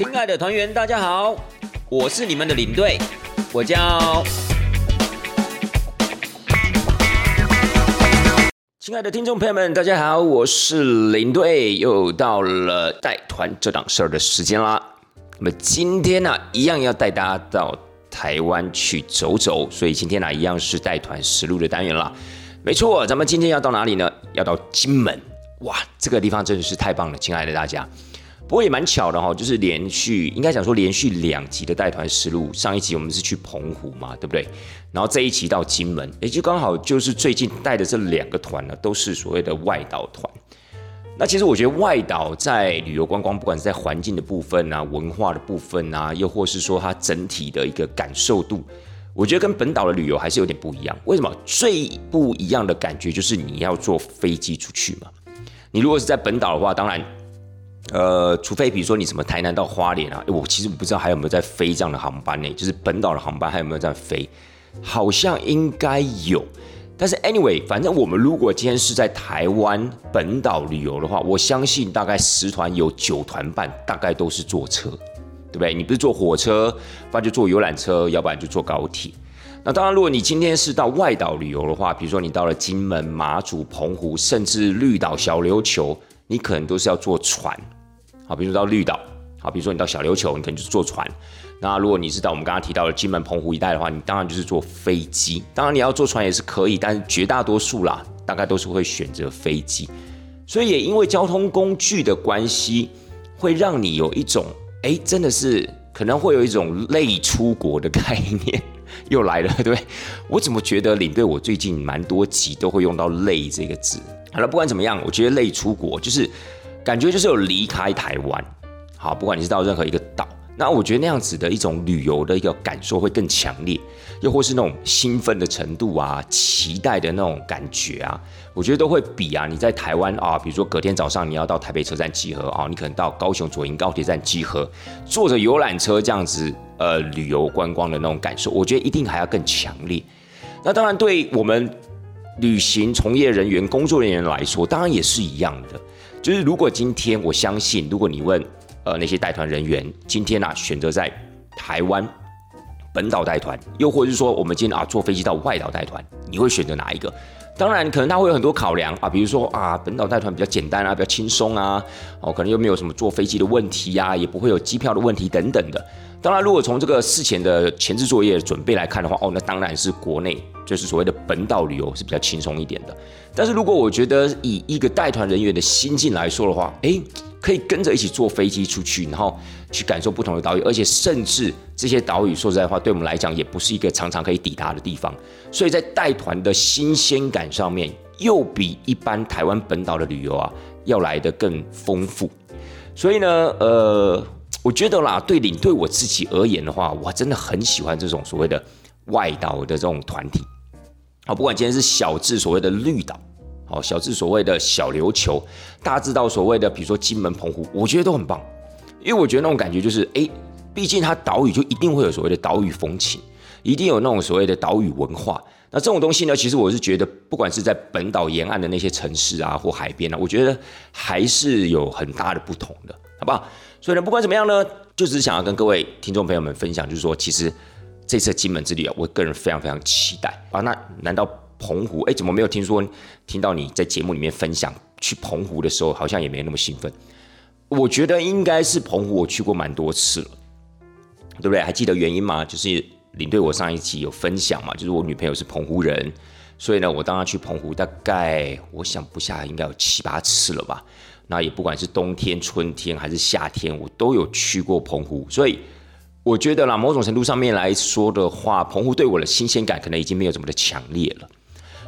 亲爱的团员，大家好，我是你们的领队，我叫。亲爱的听众朋友们，大家好，我是领队，又到了带团这档事儿的时间啦。那么今天呢，一样要带大家到台湾去走走，所以今天呢，一样是带团实录的单元啦。没错，咱们今天要到哪里呢？要到金门。哇，这个地方真的是太棒了，亲爱的大家。不过也蛮巧的哈，就是连续应该讲说连续两集的带团实录，上一集我们是去澎湖嘛，对不对？然后这一集到金门，也就刚好就是最近带的这两个团呢，都是所谓的外岛团。那其实我觉得外岛在旅游观光，不管是在环境的部分啊、文化的部分啊，又或是说它整体的一个感受度，我觉得跟本岛的旅游还是有点不一样。为什么？最不一样的感觉就是你要坐飞机出去嘛。你如果是在本岛的话，当然。呃，除非比如说你什么台南到花莲啊，我其实不知道还有没有在飞这样的航班呢？就是本岛的航班还有没有在飞？好像应该有。但是 anyway，反正我们如果今天是在台湾本岛旅游的话，我相信大概十团有九团半大概都是坐车，对不对？你不是坐火车，不然就坐游览车，要不然就坐高铁。那当然，如果你今天是到外岛旅游的话，比如说你到了金门、马祖、澎湖，甚至绿岛、小琉球，你可能都是要坐船。好，比如说到绿岛，好，比如说你到小琉球，你可能就是坐船。那如果你是到我们刚刚提到的金门、澎湖一带的话，你当然就是坐飞机。当然你要坐船也是可以，但是绝大多数啦，大概都是会选择飞机。所以也因为交通工具的关系，会让你有一种，哎，真的是可能会有一种累出国的概念 又来了，对？我怎么觉得领队我最近蛮多集都会用到“累”这个字？好了，不管怎么样，我觉得累出国就是。感觉就是有离开台湾，好，不管你是到任何一个岛，那我觉得那样子的一种旅游的一个感受会更强烈，又或是那种兴奋的程度啊，期待的那种感觉啊，我觉得都会比啊你在台湾啊，比如说隔天早上你要到台北车站集合啊，你可能到高雄左营高铁站集合，坐着游览车这样子呃旅游观光的那种感受，我觉得一定还要更强烈。那当然对我们旅行从业人员、工作人员来说，当然也是一样的。就是如果今天我相信，如果你问呃那些带团人员，今天啊选择在台湾本岛带团，又或是说我们今天啊坐飞机到外岛带团，你会选择哪一个？当然，可能他会有很多考量啊，比如说啊本岛带团比较简单啊，比较轻松啊，哦可能又没有什么坐飞机的问题呀，也不会有机票的问题等等的。当然，如果从这个事前的前置作业准备来看的话，哦，那当然是国内就是所谓的本岛旅游是比较轻松一点的。但是如果我觉得以一个带团人员的心境来说的话，诶，可以跟着一起坐飞机出去，然后去感受不同的岛屿，而且甚至这些岛屿说实在话，对我们来讲也不是一个常常可以抵达的地方，所以在带团的新鲜感上面，又比一般台湾本岛的旅游啊要来的更丰富。所以呢，呃。我觉得啦，对领队我自己而言的话，我真的很喜欢这种所谓的外岛的这种团体。好，不管今天是小至所谓的绿岛，好，小至所谓的小琉球，大致到所谓的比如说金门、澎湖，我觉得都很棒。因为我觉得那种感觉就是，哎，毕竟它岛屿就一定会有所谓的岛屿风情，一定有那种所谓的岛屿文化。那这种东西呢，其实我是觉得，不管是在本岛沿岸的那些城市啊，或海边啊，我觉得还是有很大的不同的，好不好？所以呢，不管怎么样呢，就只是想要跟各位听众朋友们分享，就是说，其实这次金门之旅啊，我个人非常非常期待啊。那难道澎湖？哎，怎么没有听说听到你在节目里面分享去澎湖的时候，好像也没那么兴奋？我觉得应该是澎湖，我去过蛮多次了，对不对？还记得原因吗？就是领队我上一期有分享嘛，就是我女朋友是澎湖人，所以呢，我当她去澎湖，大概我想不下应该有七八次了吧。那也不管是冬天、春天还是夏天，我都有去过澎湖，所以我觉得啦，某种程度上面来说的话，澎湖对我的新鲜感可能已经没有这么的强烈了。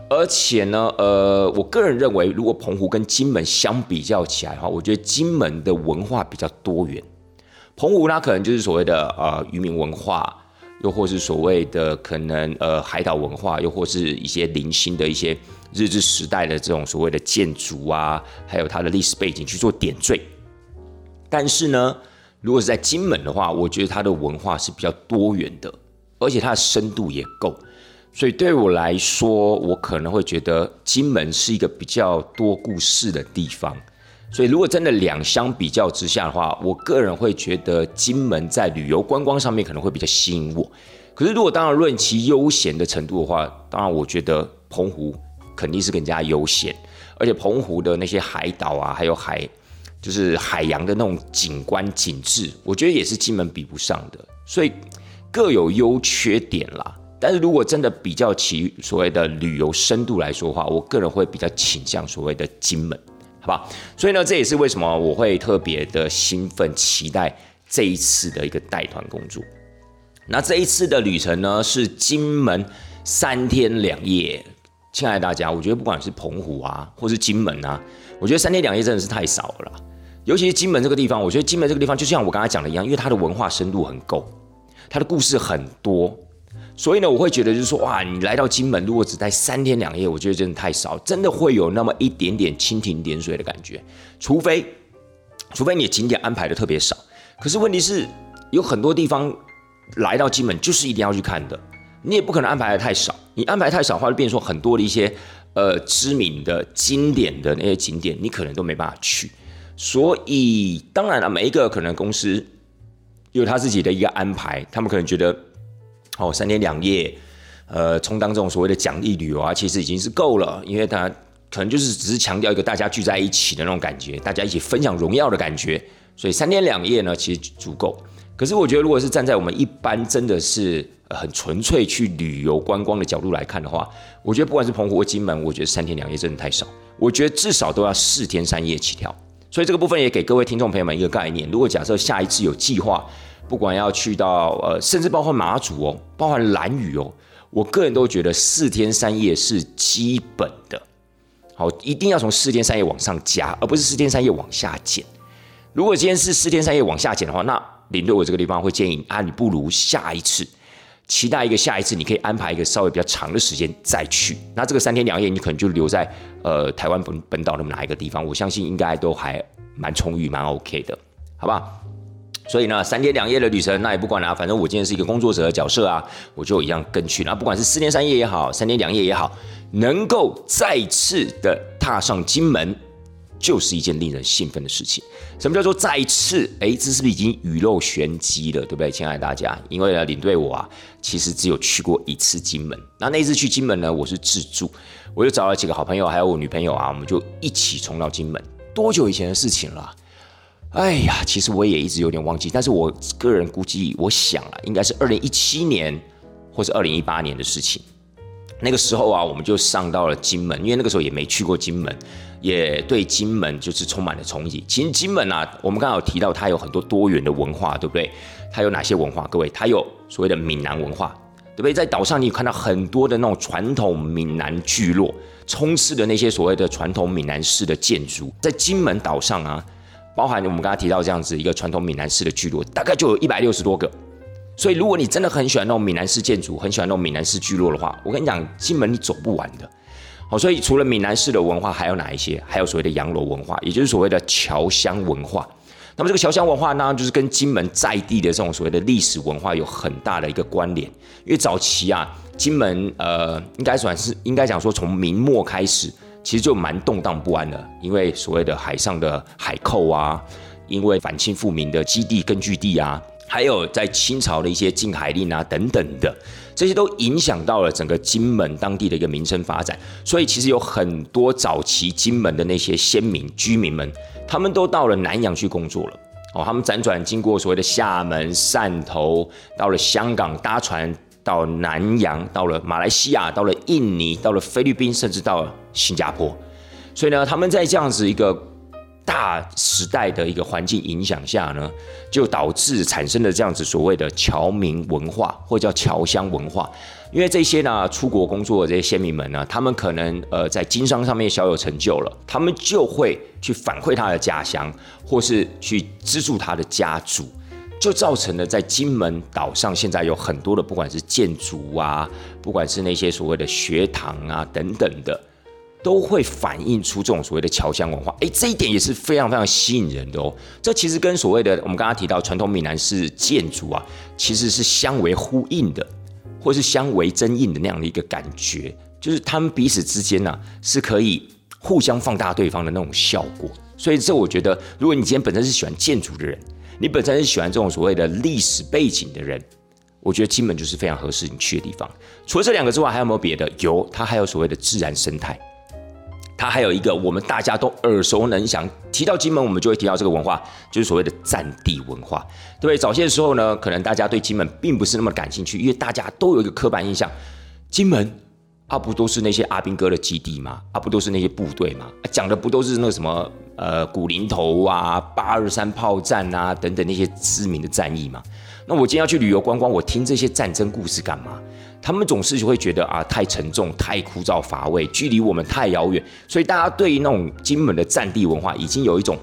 而且呢，呃，我个人认为，如果澎湖跟金门相比较起来的话，我觉得金门的文化比较多元，澎湖它可能就是所谓的呃渔民文化。又或是所谓的可能呃海岛文化，又或是一些零星的一些日治时代的这种所谓的建筑啊，还有它的历史背景去做点缀。但是呢，如果是在金门的话，我觉得它的文化是比较多元的，而且它的深度也够。所以对我来说，我可能会觉得金门是一个比较多故事的地方。所以如果真的两相比较之下的话，我个人会觉得金门在旅游观光上面可能会比较吸引我。可是如果当然论其悠闲的程度的话，当然我觉得澎湖肯定是更加悠闲，而且澎湖的那些海岛啊，还有海就是海洋的那种景观景致，我觉得也是金门比不上的。所以各有优缺点啦。但是如果真的比较起所谓的旅游深度来说的话，我个人会比较倾向所谓的金门。好吧，所以呢，这也是为什么我会特别的兴奋，期待这一次的一个带团工作。那这一次的旅程呢，是金门三天两夜。亲爱的大家，我觉得不管是澎湖啊，或是金门啊，我觉得三天两夜真的是太少了。尤其是金门这个地方，我觉得金门这个地方就像我刚才讲的一样，因为它的文化深度很够，它的故事很多。所以呢，我会觉得就是说，哇，你来到金门，如果只待三天两夜，我觉得真的太少，真的会有那么一点点蜻蜓点水的感觉。除非，除非你景点安排的特别少。可是问题是，有很多地方来到金门就是一定要去看的，你也不可能安排的太少。你安排太少的话，就变成说很多的一些呃知名的经典的那些景点，你可能都没办法去。所以，当然了，每一个可能公司有他自己的一个安排，他们可能觉得。哦，三天两夜，呃，充当这种所谓的奖励旅游啊，其实已经是够了，因为他可能就是只是强调一个大家聚在一起的那种感觉，大家一起分享荣耀的感觉，所以三天两夜呢，其实足够。可是我觉得，如果是站在我们一般真的是很纯粹去旅游观光的角度来看的话，我觉得不管是澎湖或金门，我觉得三天两夜真的太少，我觉得至少都要四天三夜起跳。所以这个部分也给各位听众朋友们一个概念，如果假设下一次有计划。不管要去到呃，甚至包括马祖哦，包含蓝屿哦，我个人都觉得四天三夜是基本的，好，一定要从四天三夜往上加，而不是四天三夜往下减。如果今天是四天三夜往下减的话，那领队我这个地方会建议啊，你不如下一次，期待一个下一次，你可以安排一个稍微比较长的时间再去。那这个三天两夜，你可能就留在呃台湾本本岛的哪一个地方，我相信应该都还蛮充裕，蛮 OK 的，好不好？所以呢，三天两夜的旅程，那也不管啦，反正我今天是一个工作者的角色啊，我就一样跟去。那不管是四天三夜也好，三天两夜也好，能够再次的踏上金门，就是一件令人兴奋的事情。什么叫做再一次？哎，这是不是已经雨露玄机了，对不对，亲爱的大家？因为呢，领队我啊，其实只有去过一次金门。那那次去金门呢，我是自助，我就找了几个好朋友，还有我女朋友啊，我们就一起冲到金门。多久以前的事情了？哎呀，其实我也一直有点忘记，但是我个人估计，我想啊，应该是二零一七年或是二零一八年的事情。那个时候啊，我们就上到了金门，因为那个时候也没去过金门，也对金门就是充满了憧憬。其实金门啊，我们刚好提到它有很多多元的文化，对不对？它有哪些文化？各位，它有所谓的闽南文化，对不对？在岛上你有看到很多的那种传统闽南聚落，充斥的那些所谓的传统闽南式的建筑，在金门岛上啊。包含我们刚刚提到这样子一个传统闽南式的聚落，大概就有一百六十多个。所以，如果你真的很喜欢那种闽南式建筑，很喜欢那种闽南式聚落的话，我跟你讲，金门你走不完的。好，所以除了闽南式的文化，还有哪一些？还有所谓的洋楼文化，也就是所谓的侨乡文化。那么这个侨乡文化呢，就是跟金门在地的这种所谓的历史文化有很大的一个关联。因为早期啊，金门呃，应该算是应该讲说，从明末开始。其实就蛮动荡不安的，因为所谓的海上的海寇啊，因为反清复明的基地根据地啊，还有在清朝的一些禁海令啊等等的，这些都影响到了整个金门当地的一个民生发展。所以其实有很多早期金门的那些先民居民们，他们都到了南洋去工作了。哦，他们辗转经过所谓的厦门、汕头，到了香港搭船。到南洋，到了马来西亚，到了印尼，到了菲律宾，甚至到了新加坡。所以呢，他们在这样子一个大时代的一个环境影响下呢，就导致产生了这样子所谓的侨民文化，或叫侨乡文化。因为这些呢，出国工作的这些先民们呢，他们可能呃在经商上面小有成就了，他们就会去反馈他的家乡，或是去资助他的家族。就造成了在金门岛上现在有很多的，不管是建筑啊，不管是那些所谓的学堂啊等等的，都会反映出这种所谓的侨乡文化。诶，这一点也是非常非常吸引人的哦。这其实跟所谓的我们刚刚提到传统闽南式建筑啊，其实是相为呼应的，或是相为真应的那样的一个感觉，就是他们彼此之间呢是可以互相放大对方的那种效果。所以这我觉得，如果你今天本身是喜欢建筑的人，你本身是喜欢这种所谓的历史背景的人，我觉得金门就是非常合适你去的地方。除了这两个之外，还有没有别的？有，它还有所谓的自然生态。它还有一个我们大家都耳熟能详，提到金门，我们就会提到这个文化，就是所谓的战地文化，对不对？早些时候呢，可能大家对金门并不是那么感兴趣，因为大家都有一个刻板印象，金门啊不都是那些阿兵哥的基地吗？啊不都是那些部队吗？讲的不都是那个什么呃古林头啊、八二三炮战啊等等那些知名的战役吗？那我今天要去旅游观光，我听这些战争故事干嘛？他们总是就会觉得啊，太沉重、太枯燥乏味，距离我们太遥远，所以大家对于那种金门的战地文化已经有一种，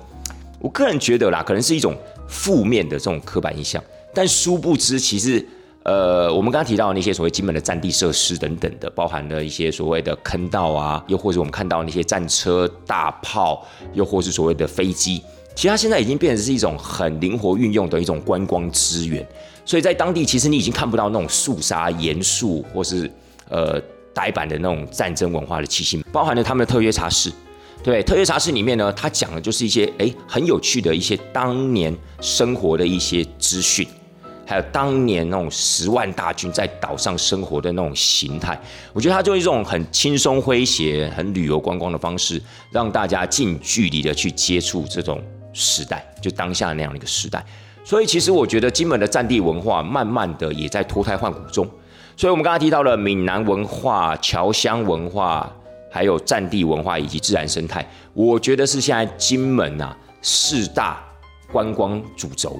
我个人觉得啦，可能是一种负面的这种刻板印象。但殊不知，其实呃，我们刚刚提到那些所谓金门的战地设施等等的，包含了一些所谓的坑道啊，又或者我们看到那些战车、大炮，又或是所谓的飞机，其实它现在已经变成是一种很灵活运用的一种观光资源。所以在当地，其实你已经看不到那种肃杀、严肃或是呃呆板的那种战争文化的气息，包含了他们的特约茶室。对，特约茶室里面呢，它讲的就是一些哎很有趣的一些当年生活的一些资讯，还有当年那种十万大军在岛上生活的那种形态。我觉得它就是一种很轻松诙谐、很旅游观光的方式，让大家近距离的去接触这种时代，就当下那样的一个时代。所以其实我觉得金门的战地文化慢慢的也在脱胎换骨中。所以我们刚才提到了闽南文化、侨乡文化，还有战地文化以及自然生态，我觉得是现在金门啊四大观光主轴。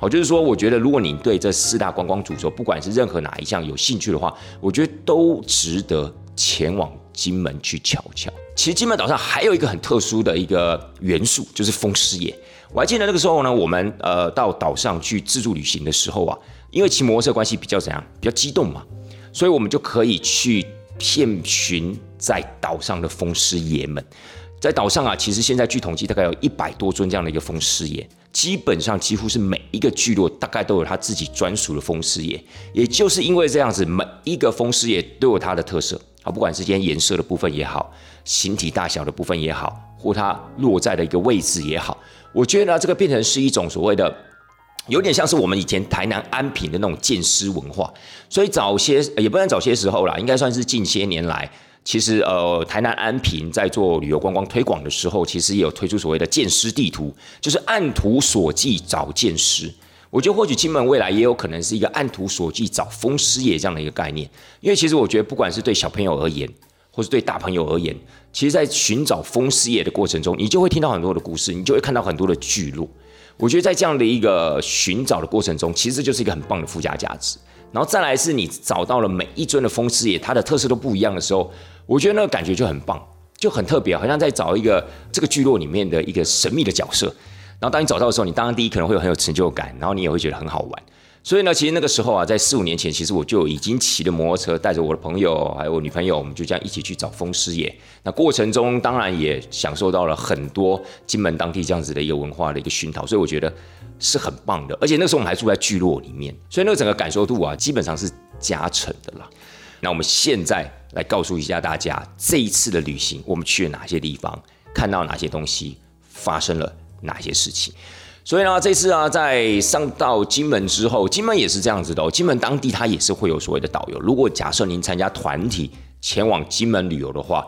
好，就是说，我觉得如果你对这四大观光主轴，不管是任何哪一项有兴趣的话，我觉得都值得前往金门去瞧瞧。其实金门岛上还有一个很特殊的一个元素，就是风狮爷。我还记得那个时候呢，我们呃到岛上去自助旅行的时候啊，因为骑摩托车关系比较怎样，比较激动嘛，所以我们就可以去遍寻在岛上的风狮爷们。在岛上啊，其实现在据统计大概有一百多尊这样的一个风狮爷，基本上几乎是每一个聚落大概都有他自己专属的风狮爷。也就是因为这样子，每一个风狮爷都有它的特色啊，不管是今天颜色的部分也好，形体大小的部分也好，或它落在的一个位置也好。我觉得呢，这个变成是一种所谓的，有点像是我们以前台南安平的那种剑师文化。所以早些也不能早些时候啦，应该算是近些年来，其实呃，台南安平在做旅游观光推广的时候，其实也有推出所谓的剑师地图，就是按图索骥找剑师。我觉得或许金门未来也有可能是一个按图索骥找风师爷这样的一个概念，因为其实我觉得不管是对小朋友而言，或是对大朋友而言，其实，在寻找风师爷的过程中，你就会听到很多的故事，你就会看到很多的聚落。我觉得在这样的一个寻找的过程中，其实就是一个很棒的附加价值。然后再来是你找到了每一尊的风师爷，它的特色都不一样的时候，我觉得那个感觉就很棒，就很特别，好像在找一个这个聚落里面的一个神秘的角色。然后当你找到的时候，你当然第一可能会有很有成就感，然后你也会觉得很好玩。所以呢，其实那个时候啊，在四五年前，其实我就已经骑着摩托车，带着我的朋友还有我女朋友，我们就这样一起去找风师爷。那过程中当然也享受到了很多金门当地这样子的一个文化的一个熏陶，所以我觉得是很棒的。而且那时候我们还住在聚落里面，所以那个整个感受度啊，基本上是加成的啦。那我们现在来告诉一下大家，这一次的旅行我们去了哪些地方，看到哪些东西，发生了哪些事情。所以呢，这次啊，在上到金门之后，金门也是这样子的哦。金门当地它也是会有所谓的导游。如果假设您参加团体前往金门旅游的话，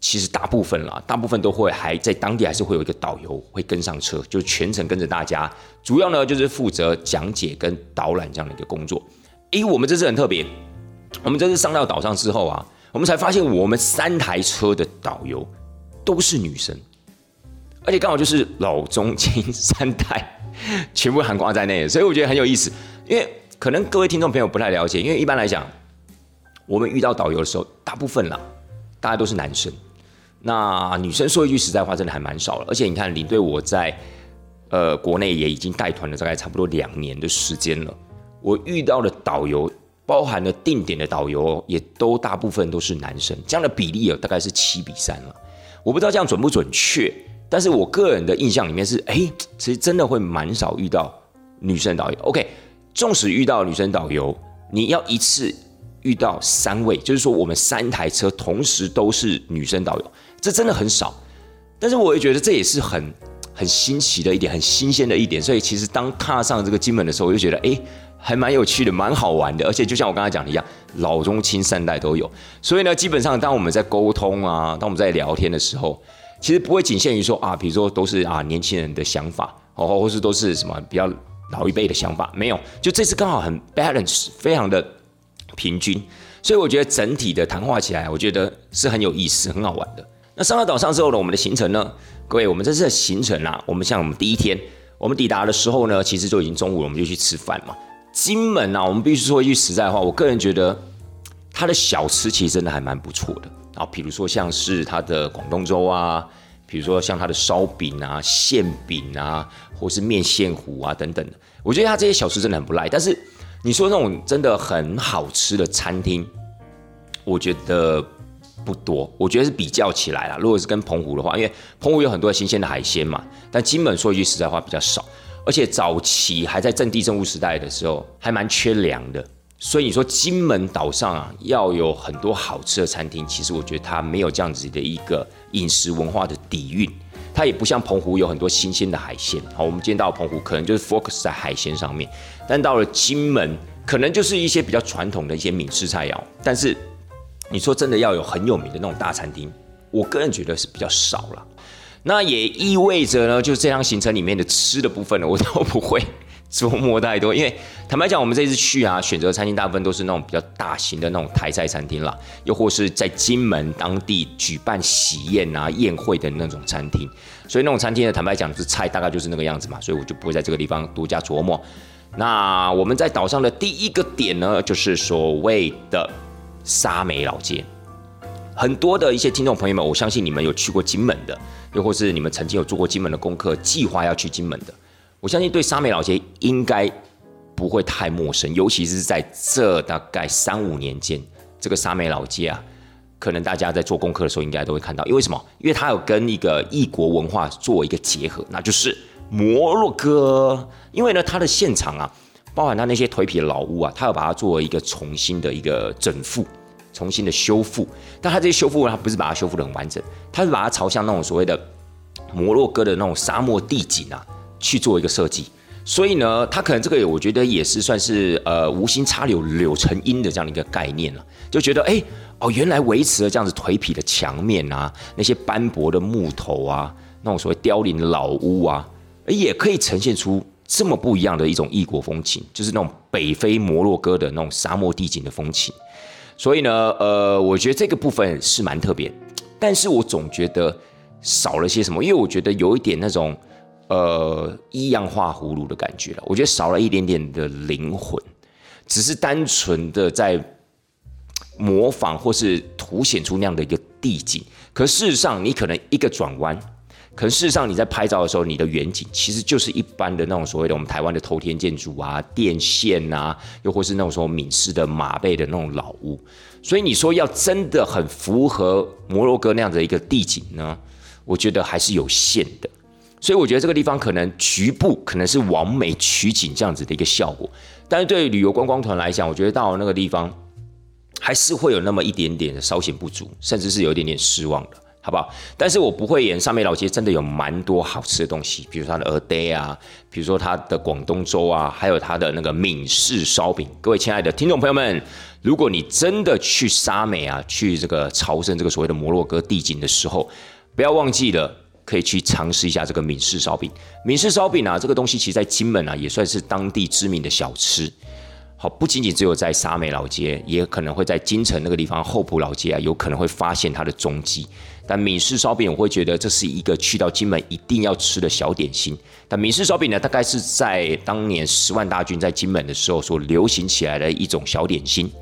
其实大部分啦，大部分都会还在当地还是会有一个导游会跟上车，就全程跟着大家。主要呢就是负责讲解跟导览这样的一个工作。诶，我们这次很特别，我们这次上到岛上之后啊，我们才发现我们三台车的导游都是女生。而且刚好就是老中青三代全部含挂在内，所以我觉得很有意思。因为可能各位听众朋友不太了解，因为一般来讲，我们遇到导游的时候，大部分啦，大家都是男生。那女生说一句实在话，真的还蛮少了。而且你看，领队我在呃国内也已经带团了，大概差不多两年的时间了。我遇到的导游，包含了定点的导游，也都大部分都是男生，这样的比例有大概是七比三了。我不知道这样准不准确。但是我个人的印象里面是，哎，其实真的会蛮少遇到女生导游。OK，纵使遇到女生导游，你要一次遇到三位，就是说我们三台车同时都是女生导游，这真的很少。但是我也觉得这也是很很新奇的一点，很新鲜的一点。所以其实当踏上这个金门的时候，我就觉得哎，还蛮有趣的，蛮好玩的。而且就像我刚才讲的一样，老中青三代都有。所以呢，基本上当我们在沟通啊，当我们在聊天的时候，其实不会仅限于说啊，比如说都是啊年轻人的想法，哦，或是都是什么比较老一辈的想法，没有。就这次刚好很 balance，非常的平均。所以我觉得整体的谈话起来，我觉得是很有意思、很好玩的。那上到岛上之后呢，我们的行程呢？各位，我们这次的行程啊，我们像我们第一天，我们抵达的时候呢，其实就已经中午了，我们就去吃饭嘛。金门啊，我们必须说一句实在话，我个人觉得它的小吃其实真的还蛮不错的啊。比如说像是它的广东粥啊，比如说像它的烧饼啊、馅饼啊，或是面线糊啊等等的，我觉得它这些小吃真的很不赖。但是你说那种真的很好吃的餐厅，我觉得。不多，我觉得是比较起来啦。如果是跟澎湖的话，因为澎湖有很多新鲜的海鲜嘛，但金门说一句实在话比较少，而且早期还在阵地政务时代的时候，还蛮缺粮的。所以你说金门岛上啊，要有很多好吃的餐厅，其实我觉得它没有这样子的一个饮食文化的底蕴，它也不像澎湖有很多新鲜的海鲜。好，我们今天到澎湖可能就是 focus 在海鲜上面，但到了金门，可能就是一些比较传统的一些闽式菜肴，但是。你说真的要有很有名的那种大餐厅，我个人觉得是比较少了。那也意味着呢，就是这趟行程里面的吃的部分呢，我都不会琢磨太多。因为坦白讲，我们这次去啊，选择餐厅大部分都是那种比较大型的那种台菜餐厅啦，又或是在金门当地举办喜宴啊、宴会的那种餐厅。所以那种餐厅的坦白讲，是菜大概就是那个样子嘛，所以我就不会在这个地方多加琢磨。那我们在岛上的第一个点呢，就是所谓的。沙美老街，很多的一些听众朋友们，我相信你们有去过金门的，又或是你们曾经有做过金门的功课，计划要去金门的，我相信对沙美老街应该不会太陌生，尤其是在这大概三五年间，这个沙美老街啊，可能大家在做功课的时候应该都会看到，因为什么？因为它有跟一个异国文化做一个结合，那就是摩洛哥，因为呢，它的现场啊。包含它那些颓圮的老屋啊，它要把它作为一个重新的一个整复、重新的修复。但它这些修复，它不是把它修复的很完整，它是把它朝向那种所谓的摩洛哥的那种沙漠地景啊去做一个设计。所以呢，它可能这个我觉得也是算是呃无心插柳柳成荫的这样的一个概念了。就觉得哎哦，原来维持了这样子颓圮的墙面啊，那些斑驳的木头啊，那种所谓凋零的老屋啊，也可以呈现出。这么不一样的一种异国风情，就是那种北非摩洛哥的那种沙漠地景的风情。所以呢，呃，我觉得这个部分是蛮特别，但是我总觉得少了些什么，因为我觉得有一点那种呃一样画葫芦的感觉了。我觉得少了一点点的灵魂，只是单纯的在模仿或是凸显出那样的一个地景。可事实上，你可能一个转弯。可事实上，你在拍照的时候，你的远景其实就是一般的那种所谓的我们台湾的头天建筑啊、电线啊，又或是那种说闽式的马背的那种老屋。所以你说要真的很符合摩洛哥那样的一个地景呢，我觉得还是有限的。所以我觉得这个地方可能局部可能是完美取景这样子的一个效果，但是对旅游观光团来讲，我觉得到那个地方还是会有那么一点点的稍显不足，甚至是有一点点失望的。好不好？但是我不会演上面老街，真的有蛮多好吃的东西，比如说它的鹅呆啊，比如说它的广东粥啊，还有它的那个闽式烧饼。各位亲爱的听众朋友们，如果你真的去沙美啊，去这个朝圣这个所谓的摩洛哥地景的时候，不要忘记了可以去尝试一下这个闽式烧饼。闽式烧饼啊，这个东西其实在金门啊也算是当地知名的小吃。好，不仅仅只有在沙美老街，也可能会在金城那个地方后埔老街啊，有可能会发现它的踪迹。但闽式烧饼，我会觉得这是一个去到金门一定要吃的小点心。但闽式烧饼呢，大概是在当年十万大军在金门的时候所流行起来的一种小点心。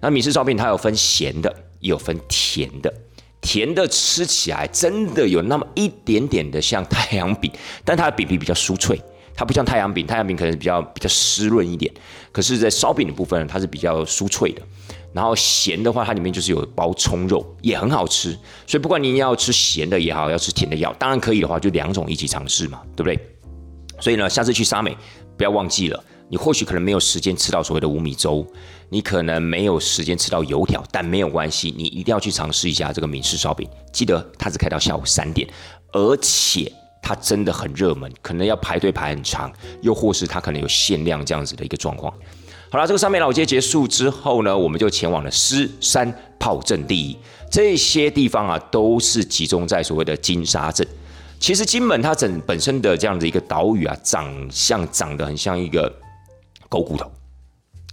那闽式烧饼它有分咸的，也有分甜的。甜的吃起来真的有那么一点点的像太阳饼，但它的饼皮比较酥脆，它不像太阳饼，太阳饼可能比较比较湿润一点。可是，在烧饼的部分，它是比较酥脆的。然后咸的话，它里面就是有包葱肉，也很好吃。所以不管你要吃咸的也好，要吃甜的也好，当然可以的话，就两种一起尝试嘛，对不对？所以呢，下次去沙美不要忘记了，你或许可能没有时间吃到所谓的五米粥，你可能没有时间吃到油条，但没有关系，你一定要去尝试一下这个闽式烧饼。记得它只开到下午三点，而且。它真的很热门，可能要排队排很长，又或是它可能有限量这样子的一个状况。好了，这个三美老街结束之后呢，我们就前往了狮山炮阵地。这些地方啊，都是集中在所谓的金沙镇。其实金门它整本身的这样的一个岛屿啊，长相长得很像一个狗骨头。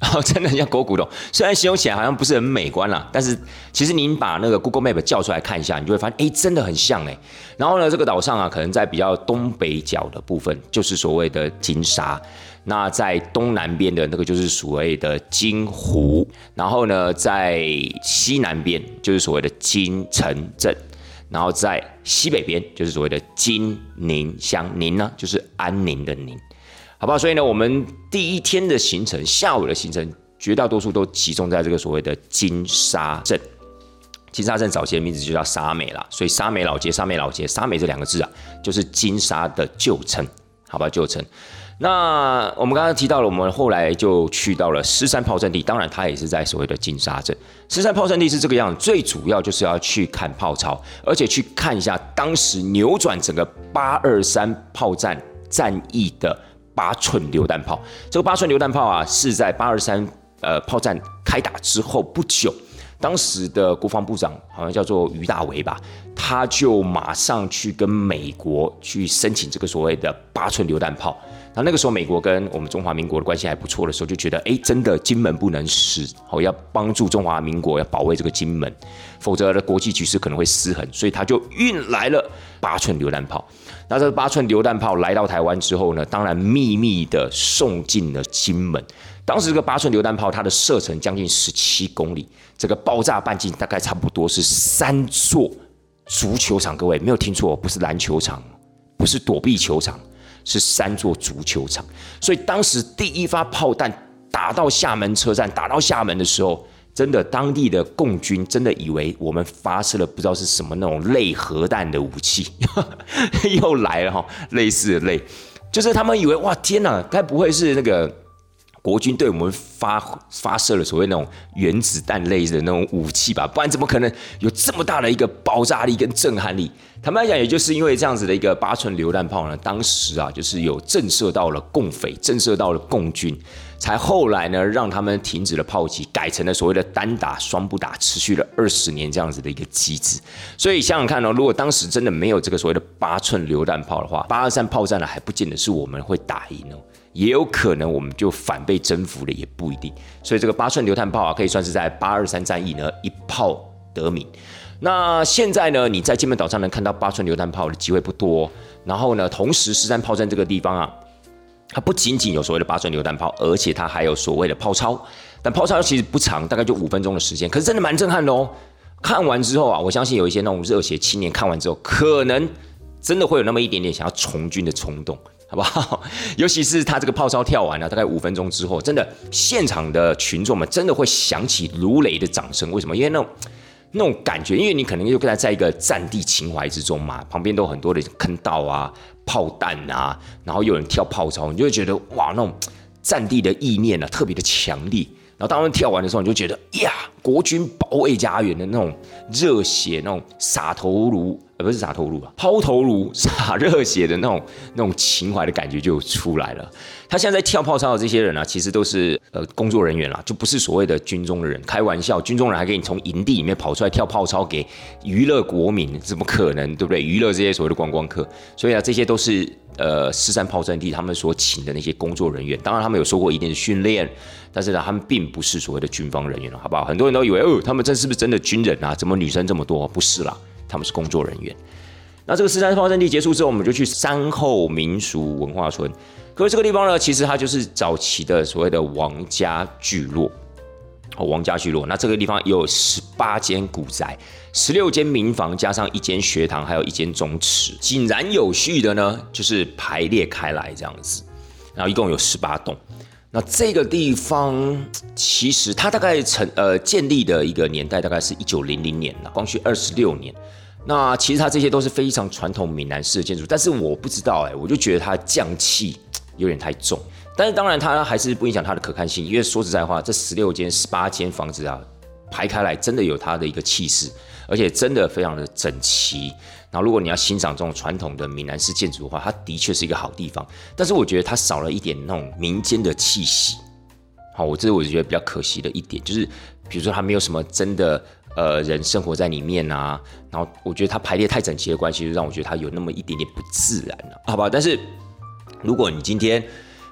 真的像狗骨头，虽然形容起来好像不是很美观啦，但是其实您把那个 Google Map 叫出来看一下，你就会发现，哎，真的很像哎。然后呢，这个岛上啊，可能在比较东北角的部分，就是所谓的金沙；那在东南边的那个就是所谓的金湖；然后呢，在西南边就是所谓的金城镇；然后在西北边就是所谓的金宁乡。宁呢，就是安宁的宁。好不好？所以呢，我们第一天的行程，下午的行程，绝大多数都集中在这个所谓的金沙镇。金沙镇早期的名字就叫沙美啦，所以沙美老街、沙美老街、沙美这两个字啊，就是金沙的旧称，好吧？旧称。那我们刚刚提到了，我们后来就去到了狮山炮阵地，当然它也是在所谓的金沙镇。狮山炮阵地是这个样子，最主要就是要去看炮操，而且去看一下当时扭转整个八二三炮战战役的。八寸榴弹炮，这个八寸榴弹炮啊，是在八二三呃炮战开打之后不久，当时的国防部长好像叫做于大为吧，他就马上去跟美国去申请这个所谓的八寸榴弹炮。那那个时候美国跟我们中华民国的关系还不错的时候，就觉得哎，真的金门不能失，好要帮助中华民国要保卫这个金门，否则的国际局势可能会失衡，所以他就运来了八寸榴弹炮。那这八寸榴弹炮来到台湾之后呢，当然秘密的送进了金门。当时这个八寸榴弹炮，它的射程将近十七公里，这个爆炸半径大概差不多是三座足球场。各位没有听错，不是篮球场，不是躲避球场，是三座足球场。所以当时第一发炮弹打到厦门车站，打到厦门的时候。真的，当地的共军真的以为我们发射了不知道是什么那种类核弹的武器，又来了哈，类似的类，就是他们以为哇天哪，该不会是那个国军对我们发发射了所谓那种原子弹类的那种武器吧？不然怎么可能有这么大的一个爆炸力跟震撼力？坦白讲，也就是因为这样子的一个八寸榴弹炮呢，当时啊，就是有震慑到了共匪，震慑到了共军。才后来呢，让他们停止了炮击，改成了所谓的单打双不打，持续了二十年这样子的一个机制。所以想想看哦，如果当时真的没有这个所谓的八寸榴弹炮的话，八二三炮战呢还不见得是我们会打赢哦，也有可能我们就反被征服了，也不一定。所以这个八寸榴弹炮啊，可以算是在八二三战役呢一炮得名。那现在呢，你在金门岛上能看到八寸榴弹炮的机会不多。然后呢，同时十三炮战这个地方啊。它不仅仅有所谓的八寸榴弹炮，而且它还有所谓的炮操。但炮操其实不长，大概就五分钟的时间，可是真的蛮震撼的哦。看完之后啊，我相信有一些那种热血青年看完之后，可能真的会有那么一点点想要从军的冲动，好不好？尤其是他这个炮操跳完了，大概五分钟之后，真的现场的群众们真的会响起如雷的掌声。为什么？因为那种。那种感觉，因为你可能又跟他在一个战地情怀之中嘛，旁边都很多的坑道啊、炮弹啊，然后有人跳炮操，你就会觉得哇，那种战地的意念啊，特别的强烈。然后当他们跳完的时候，你就觉得呀，国军保卫家园的那种热血、那种洒头颅，呃，不是洒头颅啊，抛头颅、洒热血的那种那种情怀的感觉就出来了。他现在在跳炮操的这些人啊，其实都是呃工作人员啦，就不是所谓的军中的人。开玩笑，军中人还可以从营地里面跑出来跳炮操给娱乐国民，怎么可能，对不对？娱乐这些所谓的观光客，所以啊，这些都是。呃，四三炮阵地他们所请的那些工作人员，当然他们有受过一定的训练，但是呢，他们并不是所谓的军方人员了，好不好？很多人都以为哦，他们这是不是真的军人啊？怎么女生这么多？不是啦，他们是工作人员。那这个四山方阵地结束之后，我们就去山后民俗文化村。可是这个地方呢，其实它就是早期的所谓的王家聚落。哦，王家聚落，那这个地方有十八间古宅，十六间民房，加上一间学堂，还有一间宗祠，井然有序的呢，就是排列开来这样子，然后一共有十八栋。那这个地方其实它大概成呃建立的一个年代大概是一九零零年了，光绪二十六年。那其实它这些都是非常传统闽南式的建筑，但是我不知道哎，我就觉得它匠气有点太重。但是当然，它还是不影响它的可看性，因为说实在话，这十六间、十八间房子啊，排开来真的有它的一个气势，而且真的非常的整齐。然后如果你要欣赏这种传统的闽南式建筑的话，它的确是一个好地方。但是我觉得它少了一点那种民间的气息。好，我这是我觉得比较可惜的一点，就是比如说它没有什么真的呃人生活在里面啊。然后我觉得它排列太整齐的关系，就让我觉得它有那么一点点不自然了，好吧？但是如果你今天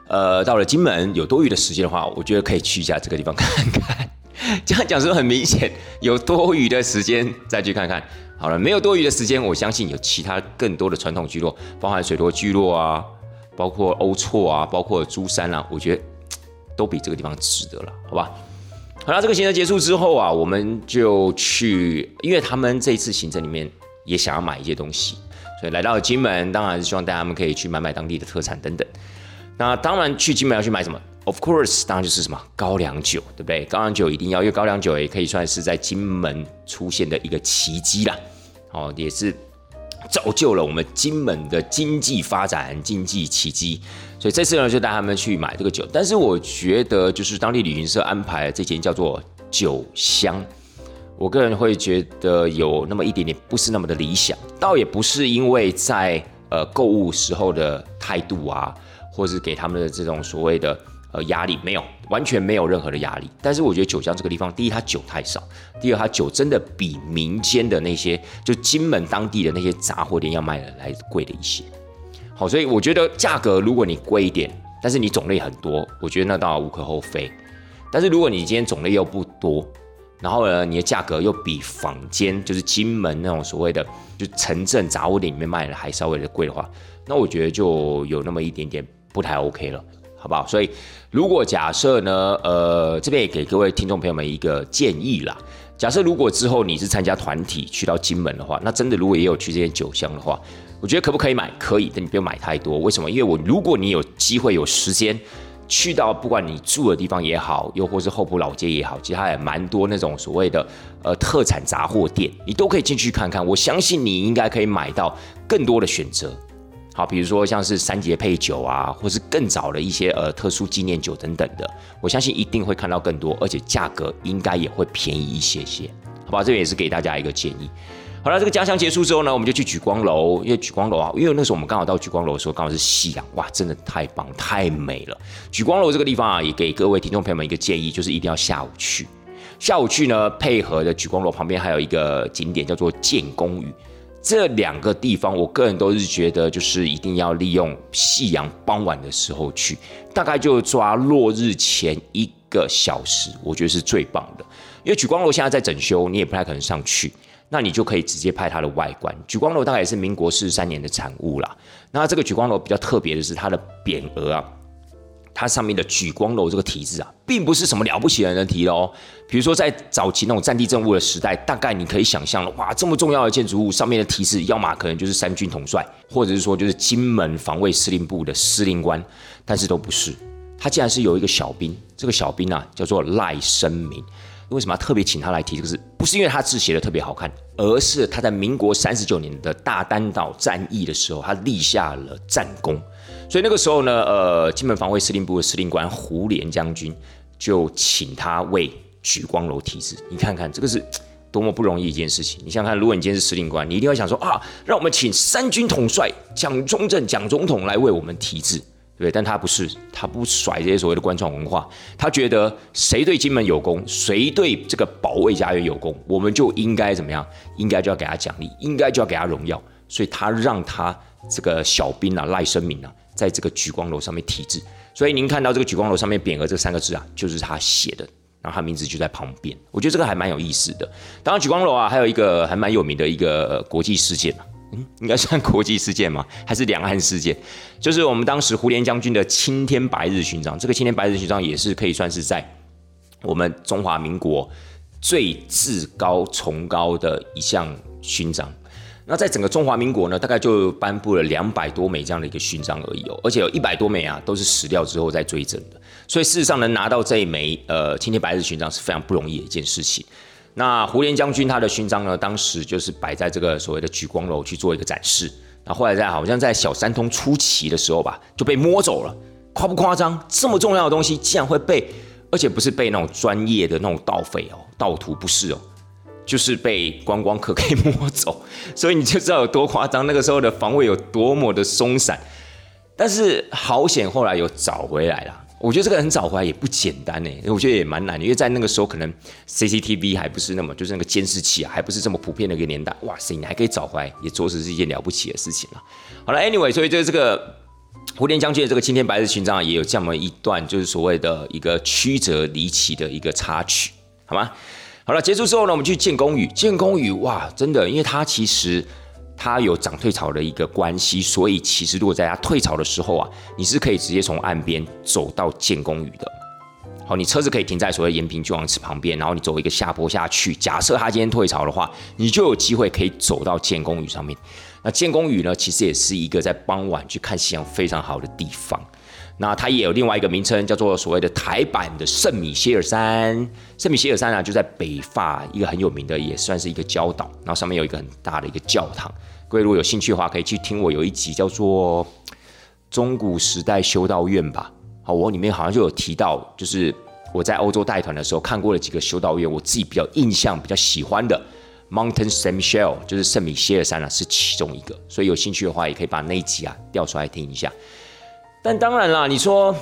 呃到了金门有多余的时间的话，我觉得可以去一下这个地方看看。这样讲是不是很明显？有多余的时间再去看看。好了，没有多余的时间，我相信有其他更多的传统聚落，包含水多聚落啊，包括欧错啊，包括珠山啊，我觉得都比这个地方值得了，好吧？好了，这个行程结束之后啊，我们就去，因为他们这一次行程里面也想要买一些东西，所以来到金门，当然是希望大家们可以去买买当地的特产等等。那当然去金门要去买什么？Of course，当然就是什么高粱酒，对不对？高粱酒一定要，因为高粱酒也可以算是在金门出现的一个奇迹啦。哦，也是造就了我们金门的经济发展、经济奇迹。所以这次呢，就带他们去买这个酒。但是我觉得，就是当地旅行社安排这间叫做酒香，我个人会觉得有那么一点点不是那么的理想。倒也不是因为在呃购物时候的态度啊，或是给他们的这种所谓的。呃，压力没有，完全没有任何的压力。但是我觉得九江这个地方，第一它酒太少，第二它酒真的比民间的那些就金门当地的那些杂货店要卖的来贵了一些。好，所以我觉得价格如果你贵一点，但是你种类很多，我觉得那倒无可厚非。但是如果你今天种类又不多，然后呢，你的价格又比坊间就是金门那种所谓的就城镇杂货店里面卖的还稍微的贵的话，那我觉得就有那么一点点不太 OK 了。好不好？所以，如果假设呢，呃，这边也给各位听众朋友们一个建议啦。假设如果之后你是参加团体去到金门的话，那真的如果也有去这些酒乡的话，我觉得可不可以买？可以，但你不用买太多。为什么？因为我如果你有机会有时间去到，不管你住的地方也好，又或是后埔老街也好，其实它也蛮多那种所谓的呃特产杂货店，你都可以进去看看。我相信你应该可以买到更多的选择。好，比如说像是三节配酒啊，或是更早的一些呃特殊纪念酒等等的，我相信一定会看到更多，而且价格应该也会便宜一些些，好吧？这边也是给大家一个建议。好了，这个家乡结束之后呢，我们就去举光楼，因为举光楼啊，因为那时候我们刚好到举光楼的时候，刚好是夕阳，哇，真的太棒太美了。举光楼这个地方啊，也给各位听众朋友们一个建议，就是一定要下午去。下午去呢，配合的举光楼旁边还有一个景点叫做建功屿。这两个地方，我个人都是觉得，就是一定要利用夕阳傍晚的时候去，大概就抓落日前一个小时，我觉得是最棒的。因为举光楼现在在整修，你也不太可能上去，那你就可以直接拍它的外观。举光楼大概也是民国四十三年的产物啦。那这个举光楼比较特别的是它的匾额啊。它上面的“举光楼”这个题字啊，并不是什么了不起的人题哦。比如说，在早期那种战地政务的时代，大概你可以想象了，哇，这么重要的建筑物上面的题字，要么可能就是三军统帅，或者是说就是金门防卫司令部的司令官，但是都不是。他竟然是有一个小兵，这个小兵啊叫做赖生明。为什么要特别请他来提这个字？不是因为他字写的特别好看，而是他在民国三十九年的大丹岛战役的时候，他立下了战功。所以那个时候呢，呃，金门防卫司令部的司令官胡琏将军就请他为举光楼题字。你看看这个是多么不容易一件事情。你想想看，如果你今天是司令官，你一定会想说啊，让我们请三军统帅蒋中正蒋总统来为我们题字，对？但他不是，他不甩这些所谓的官场文化，他觉得谁对金门有功，谁对这个保卫家园有功，我们就应该怎么样？应该就要给他奖励，应该就要给他荣耀。所以他让他这个小兵啊赖声明啊。在这个举光楼上面题字，所以您看到这个举光楼上面匾额这三个字啊，就是他写的，然后他名字就在旁边。我觉得这个还蛮有意思的。当然，举光楼啊，还有一个还蛮有名的一个国际事件嗯，应该算国际事件吗？还是两岸事件？就是我们当时胡琏将军的青天白日勋章。这个青天白日勋章也是可以算是在我们中华民国最至高崇高的一项勋章。那在整个中华民国呢，大概就颁布了两百多枚这样的一个勋章而已哦，而且有一百多枚啊都是死掉之后再追赠的，所以事实上能拿到这一枚呃青天白日勋章是非常不容易的一件事情。那胡琏将军他的勋章呢，当时就是摆在这个所谓的举光楼去做一个展示，那后来在好像在小三通初期的时候吧，就被摸走了，夸不夸张？这么重要的东西竟然会被，而且不是被那种专业的那种盗匪哦、盗图，不是哦。就是被观光客给摸走，所以你就知道有多夸张，那个时候的防卫有多么的松散。但是好险，后来有找回来了。我觉得这个很找回来也不简单呢，我觉得也蛮难的，因为在那个时候可能 CCTV 还不是那么，就是那个监视器啊，还不是这么普遍的一个年代。哇塞，你还可以找回来，也着实是一件了不起的事情了。好了，Anyway，所以就是这个胡琏将军的这个青天白日勋章啊也有这么一段，就是所谓的一个曲折离奇的一个插曲，好吗？好了，结束之后呢，我们去建功屿。建功屿，哇，真的，因为它其实。它有涨退潮的一个关系，所以其实如果在它退潮的时候啊，你是可以直接从岸边走到建功屿的。好，你车子可以停在所谓延平巨王池旁边，然后你走一个下坡下去。假设它今天退潮的话，你就有机会可以走到建功屿上面。那建功屿呢，其实也是一个在傍晚去看夕阳非常好的地方。那它也有另外一个名称，叫做所谓的台版的圣米歇尔山。圣米歇尔山啊，就在北法一个很有名的，也算是一个礁岛，然后上面有一个很大的一个教堂。各位如果有兴趣的话，可以去听我有一集叫做《中古时代修道院》吧。好，我里面好像就有提到，就是我在欧洲带团的时候看过了几个修道院，我自己比较印象比较喜欢的 Mountain Saint Michel，就是圣米歇尔山啊，是其中一个。所以有兴趣的话，也可以把那一集啊调出来听一下。但当然啦，你说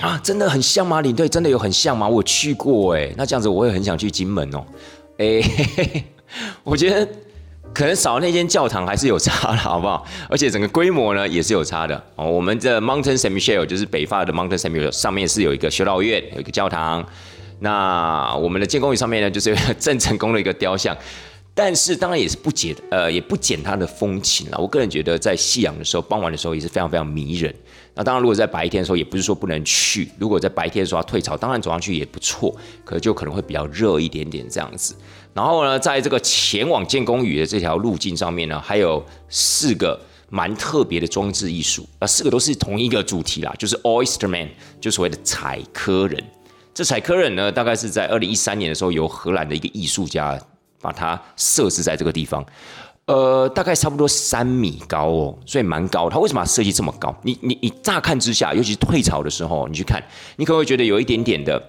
啊，真的很像吗？领队真的有很像吗？我去过哎，那这样子我也很想去金门哦。哎，我觉得。可能少那间教堂还是有差的，好不好？而且整个规模呢也是有差的哦。我们的 Mountain Saint Michel 就是北发的 Mountain Saint Michel，上面是有一个修道院，有一个教堂。那我们的建功屿上面呢，就是 郑成功的一个雕像。但是当然也是不减，呃，也不减它的风情了。我个人觉得，在夕阳的时候，傍晚的时候也是非常非常迷人。那当然，如果在白天的时候，也不是说不能去。如果在白天的时候退潮，当然走上去也不错，可就可能会比较热一点点这样子。然后呢，在这个前往建功屿的这条路径上面呢，还有四个蛮特别的装置艺术。啊，四个都是同一个主题啦，就是 Oysterman，就所谓的采科人。这采科人呢，大概是在二零一三年的时候，由荷兰的一个艺术家把它设置在这个地方。呃，大概差不多三米高哦，所以蛮高。它为什么设计这么高？你你你乍看之下，尤其是退潮的时候，你去看，你可能会觉得有一点点的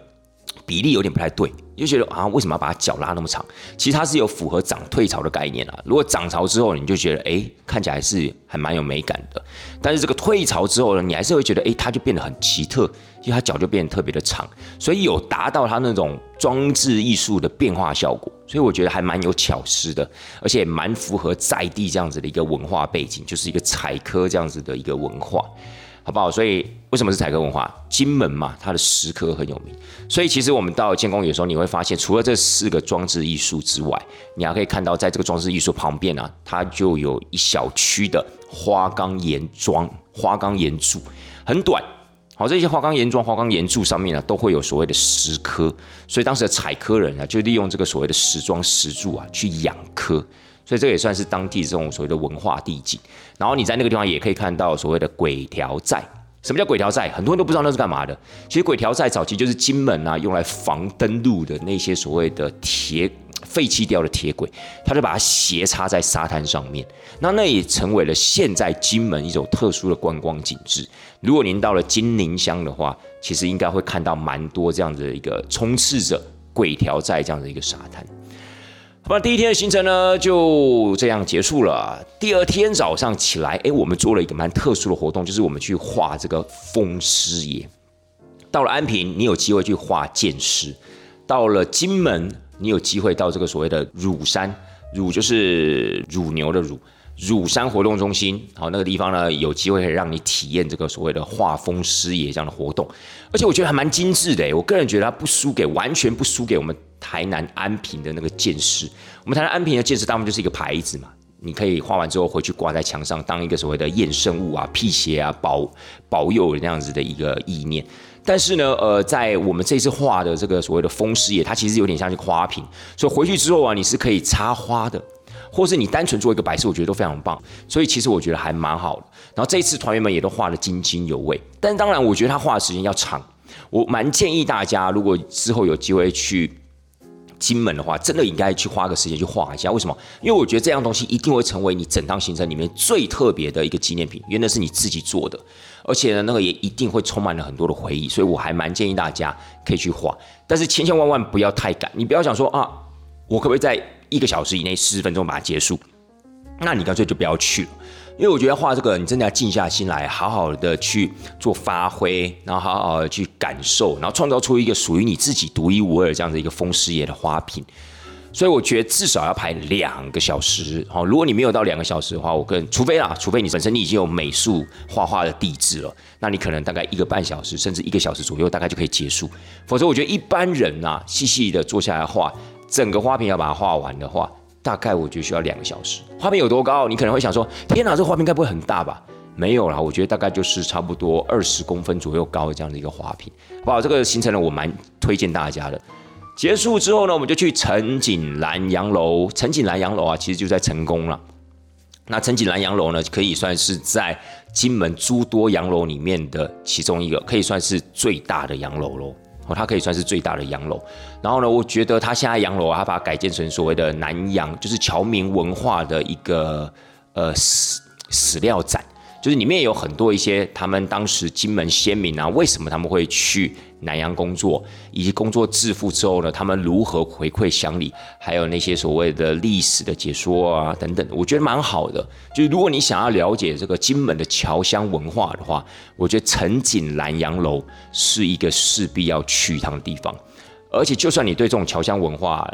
比例有点不太对。就觉得啊，为什么要把它脚拉那么长？其实它是有符合涨退潮的概念啊。如果涨潮之后，你就觉得哎，看起来是还蛮有美感的。但是这个退潮之后呢，你还是会觉得哎，它就变得很奇特，因为它脚就变得特别的长，所以有达到它那种装置艺术的变化效果。所以我觉得还蛮有巧思的，而且蛮符合在地这样子的一个文化背景，就是一个采科这样子的一个文化。好不好？所以为什么是采科文化？金门嘛，它的石刻很有名。所以其实我们到建功有时候，你会发现，除了这四个装置艺术之外，你还可以看到，在这个装置艺术旁边呢，它就有一小区的花岗岩桩、花岗岩柱，很短。好，这些花岗岩桩、花岗岩柱上面呢，都会有所谓的石刻。所以当时的采科人呢，就利用这个所谓的石桩、石柱啊，去养科。所以这也算是当地这种所谓的文化地景。然后你在那个地方也可以看到所谓的鬼条寨。什么叫鬼条寨？很多人都不知道那是干嘛的。其实鬼条寨早期就是金门啊用来防登陆的那些所谓的铁废弃掉的铁轨，他就把它斜插在沙滩上面。那那也成为了现在金门一种特殊的观光景致。如果您到了金陵乡的话，其实应该会看到蛮多这样的一个充斥着鬼条寨这样的一个沙滩。那第一天的行程呢，就这样结束了。第二天早上起来，哎，我们做了一个蛮特殊的活动，就是我们去画这个风狮爷。到了安平，你有机会去画剑师；到了金门，你有机会到这个所谓的乳山，乳就是乳牛的乳。乳山活动中心，好，那个地方呢，有机会可以让你体验这个所谓的画风师爷这样的活动，而且我觉得还蛮精致的，我个人觉得它不输给，完全不输给我们台南安平的那个剑师。我们台南安平的剑师，大部分就是一个牌子嘛，你可以画完之后回去挂在墙上，当一个所谓的验圣物啊、辟邪啊、保保佑那样子的一个意念。但是呢，呃，在我们这次画的这个所谓的风师爷，它其实有点像是花瓶，所以回去之后啊，你是可以插花的。或是你单纯做一个摆设，我觉得都非常棒，所以其实我觉得还蛮好的。然后这一次团员们也都画的津津有味，但当然我觉得他画的时间要长。我蛮建议大家，如果之后有机会去金门的话，真的应该去花个时间去画一下。为什么？因为我觉得这样东西一定会成为你整趟行程里面最特别的一个纪念品，因为那是你自己做的，而且呢，那个也一定会充满了很多的回忆。所以我还蛮建议大家可以去画，但是千千万万不要太赶，你不要想说啊。我可不可以在一个小时以内四十分钟把它结束？那你干脆就不要去了，因为我觉得画这个，你真的要静下心来，好好的去做发挥，然后好好的去感受，然后创造出一个属于你自己独一无二这样的一个风师爷的花瓶。所以我觉得至少要排两个小时。好，如果你没有到两个小时的话，我跟除非啦，除非你本身你已经有美术画画的地质了，那你可能大概一个半小时，甚至一个小时左右，大概就可以结束。否则，我觉得一般人呐，细细的坐下来画整个花瓶要把它画完的话，大概我觉得需要两个小时。花瓶有多高？你可能会想说，天哪，这花瓶该不会很大吧？没有啦，我觉得大概就是差不多二十公分左右高这样的一个花瓶。好好？这个行程呢，我蛮推荐大家的。结束之后呢，我们就去陈景南洋楼。陈景南洋楼啊，其实就在成功了。那陈景南洋楼呢，可以算是在金门诸多洋楼里面的其中一个，可以算是最大的洋楼喽。哦，它可以算是最大的洋楼。然后呢，我觉得它现在洋楼啊，它把它改建成所谓的南洋，就是侨民文化的一个呃史史料展。就是里面有很多一些他们当时金门先民啊，为什么他们会去南洋工作，以及工作致富之后呢，他们如何回馈乡里，还有那些所谓的历史的解说啊等等，我觉得蛮好的。就是如果你想要了解这个金门的侨乡文化的话，我觉得陈景南洋楼是一个势必要去一趟的地方。而且就算你对这种侨乡文化，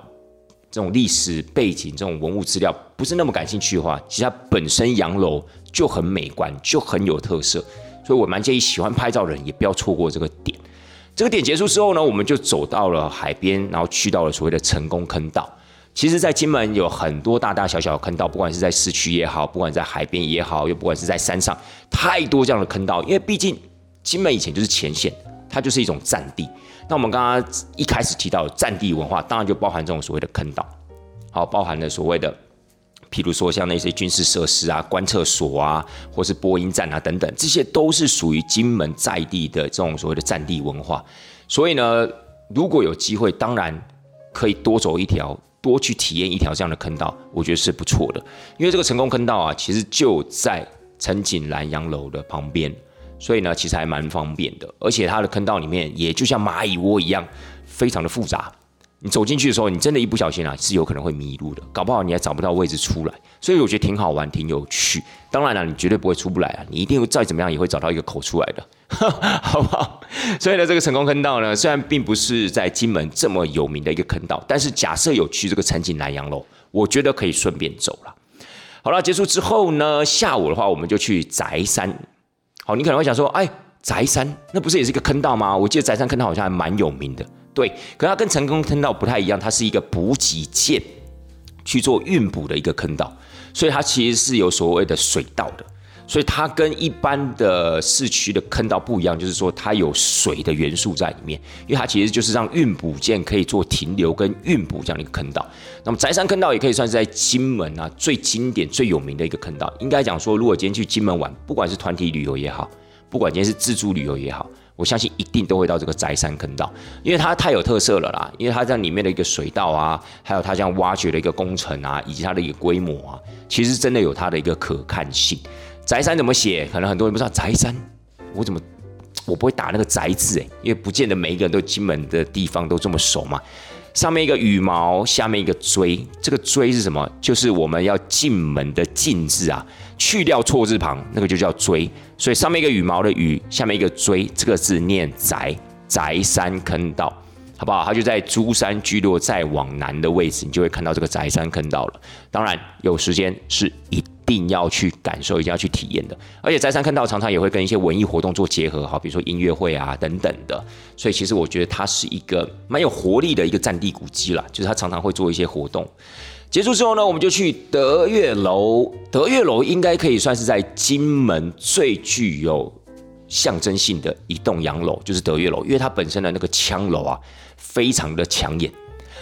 这种历史背景、这种文物资料不是那么感兴趣的话，其实它本身洋楼就很美观，就很有特色，所以我蛮建议喜欢拍照的人也不要错过这个点。这个点结束之后呢，我们就走到了海边，然后去到了所谓的成功坑道。其实，在金门有很多大大小小的坑道，不管是在市区也好，不管在海边也好，又不管是在山上，太多这样的坑道。因为毕竟金门以前就是前线，它就是一种战地。那我们刚刚一开始提到战地文化，当然就包含这种所谓的坑道，好，包含了所谓的，譬如说像那些军事设施啊、观测所啊，或是播音站啊等等，这些都是属于金门在地的这种所谓的战地文化。所以呢，如果有机会，当然可以多走一条，多去体验一条这样的坑道，我觉得是不错的。因为这个成功坑道啊，其实就在陈景兰洋楼的旁边。所以呢，其实还蛮方便的，而且它的坑道里面也就像蚂蚁窝一样，非常的复杂。你走进去的时候，你真的一不小心啊，是有可能会迷路的，搞不好你还找不到位置出来。所以我觉得挺好玩，挺有趣。当然了，你绝对不会出不来啊，你一定再怎么样也会找到一个口出来的，好不好？所以呢，这个成功坑道呢，虽然并不是在金门这么有名的一个坑道，但是假设有去这个陈景南洋楼，我觉得可以顺便走了。好了，结束之后呢，下午的话，我们就去宅山。好，你可能会想说，哎，宅山那不是也是一个坑道吗？我记得宅山坑道好像还蛮有名的。对，可它跟成功坑道不太一样，它是一个补给舰去做运补的一个坑道，所以它其实是有所谓的水道的。所以它跟一般的市区的坑道不一样，就是说它有水的元素在里面，因为它其实就是让运补舰可以做停留跟运补这样的一个坑道。那么宅山坑道也可以算是在金门啊最经典、最有名的一个坑道。应该讲说，如果今天去金门玩，不管是团体旅游也好，不管今天是自助旅游也好，我相信一定都会到这个宅山坑道，因为它太有特色了啦。因为它在里面的一个水道啊，还有它这样挖掘的一个工程啊，以及它的一个规模啊，其实真的有它的一个可看性。宅山怎么写？可能很多人不知道。宅山，我怎么我不会打那个宅字诶，因为不见得每一个人都金门的地方都这么熟嘛。上面一个羽毛，下面一个锥，这个锥是什么？就是我们要进门的进字啊，去掉错字旁，那个就叫锥。所以上面一个羽毛的羽，下面一个锥，这个字念宅。宅山坑道，好不好？它就在珠山聚落再往南的位置，你就会看到这个宅山坑道了。当然，有时间是一。定要去感受，一定要去体验的。而且，在山坑道常常也会跟一些文艺活动做结合，好，比如说音乐会啊等等的。所以，其实我觉得它是一个蛮有活力的一个战地古迹啦，就是它常常会做一些活动。结束之后呢，我们就去德月楼。德月楼应该可以算是在金门最具有象征性的一栋洋楼，就是德月楼，因为它本身的那个枪楼啊，非常的抢眼，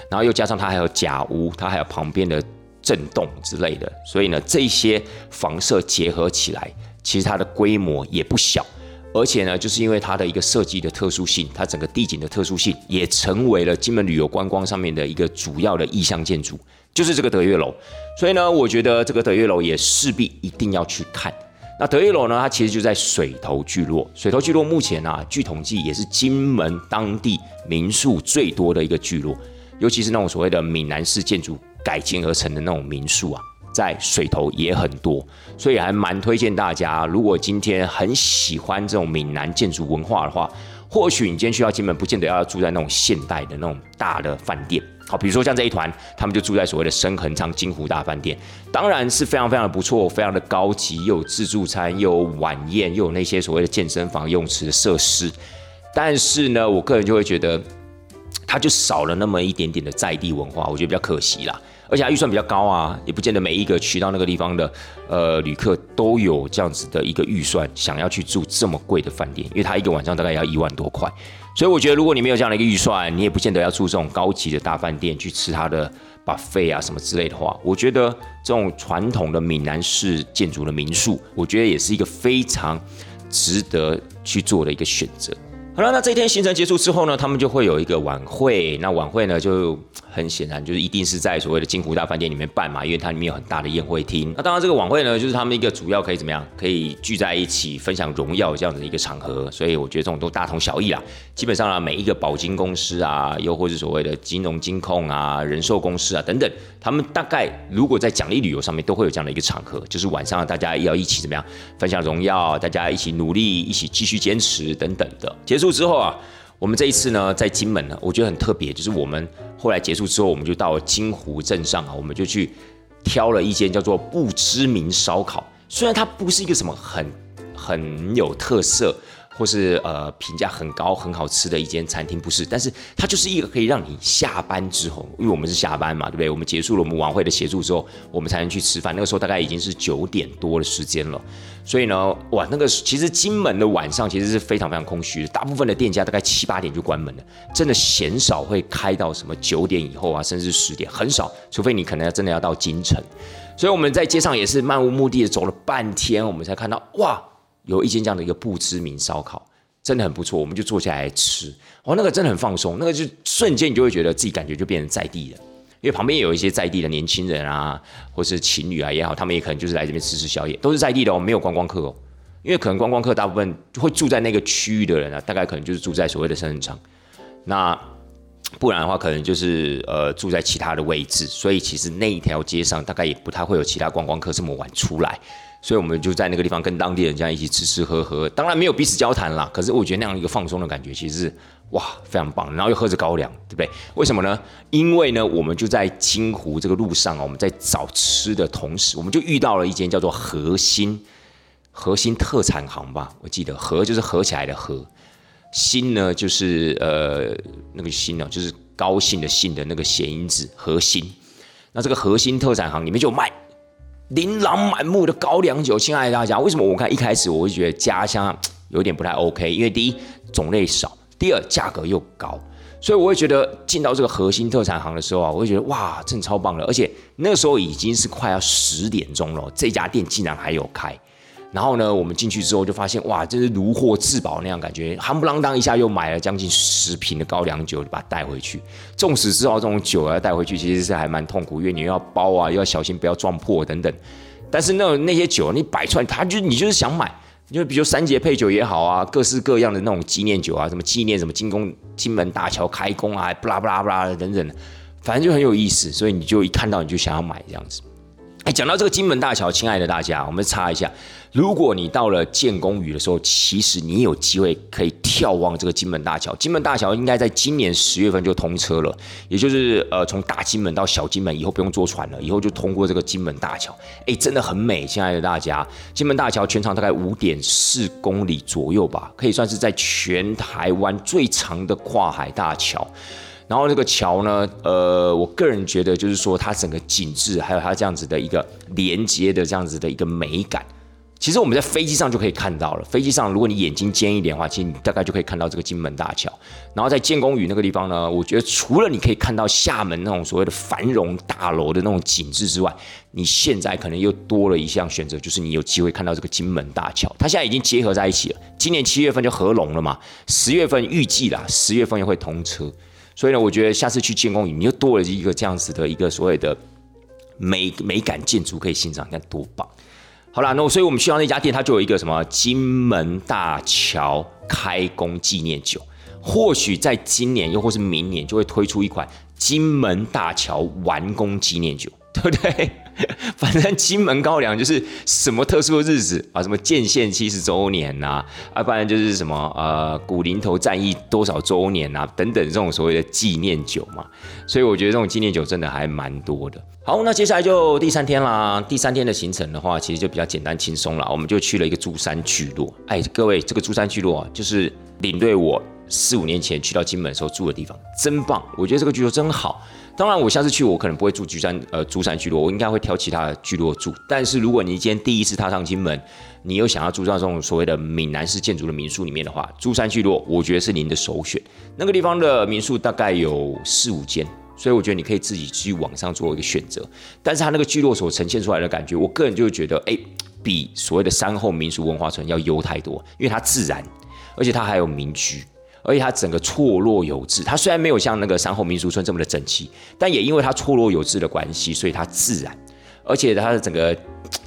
然后又加上它还有假屋，它还有旁边的。震动之类的，所以呢，这些房舍结合起来，其实它的规模也不小，而且呢，就是因为它的一个设计的特殊性，它整个地景的特殊性，也成为了金门旅游观光上面的一个主要的意向建筑，就是这个德月楼。所以呢，我觉得这个德月楼也势必一定要去看。那德月楼呢，它其实就在水头聚落，水头聚落目前啊，据统计也是金门当地民宿最多的一个聚落。尤其是那种所谓的闽南式建筑改建而成的那种民宿啊，在水头也很多，所以还蛮推荐大家，如果今天很喜欢这种闽南建筑文化的话，或许你今天去到金门，不见得要住在那种现代的那种大的饭店。好，比如说像这一团，他们就住在所谓的深恒昌金湖大饭店，当然是非常非常的不错，非常的高级，又有自助餐，又有晚宴，又有那些所谓的健身房、泳池的设施。但是呢，我个人就会觉得，它就少了那么一点点的在地文化，我觉得比较可惜啦。而且它预算比较高啊，也不见得每一个去到那个地方的呃旅客都有这样子的一个预算，想要去住这么贵的饭店，因为它一个晚上大概要一万多块。所以我觉得，如果你没有这样的一个预算，你也不见得要住这种高级的大饭店去吃它的 buffet 啊什么之类的话，我觉得这种传统的闽南式建筑的民宿，我觉得也是一个非常值得去做的一个选择。好了，那这一天行程结束之后呢，他们就会有一个晚会。那晚会呢，就很显然就是一定是在所谓的金湖大饭店里面办嘛，因为它里面有很大的宴会厅。那当然，这个晚会呢，就是他们一个主要可以怎么样，可以聚在一起分享荣耀这样的一个场合。所以我觉得这种都大同小异啦。基本上呢，每一个保金公司啊，又或是所谓的金融金控啊、人寿公司啊等等，他们大概如果在奖励旅游上面都会有这样的一个场合，就是晚上大家要一起怎么样分享荣耀，大家一起努力，一起继续坚持等等的。结束之后啊，我们这一次呢，在金门呢，我觉得很特别，就是我们后来结束之后，我们就到了金湖镇上啊，我们就去挑了一间叫做不知名烧烤。虽然它不是一个什么很很有特色。或是呃评价很高很好吃的一间餐厅不是，但是它就是一个可以让你下班之后，因为我们是下班嘛，对不对？我们结束了我们晚会的协助之后，我们才能去吃饭。那个时候大概已经是九点多的时间了，所以呢，哇，那个其实金门的晚上其实是非常非常空虚的，大部分的店家大概七八点就关门了，真的鲜少会开到什么九点以后啊，甚至十点很少，除非你可能要真的要到京城。所以我们在街上也是漫无目的的走了半天，我们才看到哇。有一间这样的一个不知名烧烤，真的很不错，我们就坐下来吃。哦，那个真的很放松，那个就瞬间你就会觉得自己感觉就变成在地了，因为旁边有一些在地的年轻人啊，或是情侣啊也好，他们也可能就是来这边吃吃宵夜，都是在地的哦，没有观光客哦。因为可能观光客大部分会住在那个区域的人啊，大概可能就是住在所谓的深圳场，那不然的话，可能就是呃住在其他的位置，所以其实那一条街上大概也不太会有其他观光客这么晚出来。所以我们就在那个地方跟当地人这样一起吃吃喝喝，当然没有彼此交谈啦。可是我觉得那样一个放松的感觉，其实是哇非常棒。然后又喝着高粱，对不对？为什么呢？因为呢，我们就在金湖这个路上啊，我们在找吃的同时，我们就遇到了一间叫做核心核心特产行吧。我记得合就是合起来的合，心呢就是呃那个心呢就是高兴的兴的那个谐音字核心。那这个核心特产行里面就卖。琳琅满目的高粱酒，亲爱的大家，为什么我看一开始我会觉得家乡有点不太 OK？因为第一种类少，第二价格又高，所以我会觉得进到这个核心特产行的时候啊，我会觉得哇，真的超棒的！而且那时候已经是快要十点钟了，这家店竟然还有开。然后呢，我们进去之后就发现，哇，真是如获至宝那样感觉，夯不啷当一下又买了将近十瓶的高粱酒，就把它带回去。纵使知道这种酒要带回去，其实是还蛮痛苦，因为你要包啊，又要小心不要撞破等等。但是那那些酒你摆出来，他就你就是想买，就比如三节配酒也好啊，各式各样的那种纪念酒啊，什么纪念什么金宫金门大桥开工啊，不啦不啦不啦等等，反正就很有意思，所以你就一看到你就想要买这样子。哎，讲到这个金门大桥，亲爱的大家，我们插一下。如果你到了建功屿的时候，其实你有机会可以眺望这个金门大桥。金门大桥应该在今年十月份就通车了，也就是呃，从大金门到小金门以后不用坐船了，以后就通过这个金门大桥。哎，真的很美，亲爱的大家。金门大桥全长大概五点四公里左右吧，可以算是在全台湾最长的跨海大桥。然后这个桥呢，呃，我个人觉得就是说它整个景致，还有它这样子的一个连接的这样子的一个美感，其实我们在飞机上就可以看到了。飞机上如果你眼睛尖一点的话，其实你大概就可以看到这个金门大桥。然后在建功屿那个地方呢，我觉得除了你可以看到厦门那种所谓的繁荣大楼的那种景致之外，你现在可能又多了一项选择，就是你有机会看到这个金门大桥。它现在已经结合在一起了，今年七月份就合龙了嘛，十月份预计啦，十月份又会通车。所以呢，我觉得下次去建功屿，你又多了一个这样子的一个所谓的美美感建筑可以欣赏，你看多棒！好啦，那所以我们去到那家店，它就有一个什么金门大桥开工纪念酒。或许在今年又或是明年就会推出一款金门大桥完工纪念酒，对不对？反正金门高粱就是什么特殊的日子啊，什么建县七十周年呐，啊，不然就是什么呃古林头战役多少周年呐，等等这种所谓的纪念酒嘛。所以我觉得这种纪念酒真的还蛮多的。好，那接下来就第三天啦。第三天的行程的话，其实就比较简单轻松了。我们就去了一个珠山聚落。哎，各位，这个珠山聚落啊，就是领队我四五年前去到金门的时候住的地方，真棒。我觉得这个聚落真好。当然，我下次去我可能不会住珠山呃珠山聚落，我应该会挑其他的聚落住。但是如果你今天第一次踏上金门，你又想要住在这种所谓的闽南式建筑的民宿里面的话，珠山聚落我觉得是您的首选。那个地方的民宿大概有四五间，所以我觉得你可以自己去网上做一个选择。但是它那个聚落所呈现出来的感觉，我个人就觉得，哎，比所谓的山后民俗文化村要优太多，因为它自然，而且它还有民居。而且它整个错落有致，它虽然没有像那个山后民俗村这么的整齐，但也因为它错落有致的关系，所以它自然，而且它的整个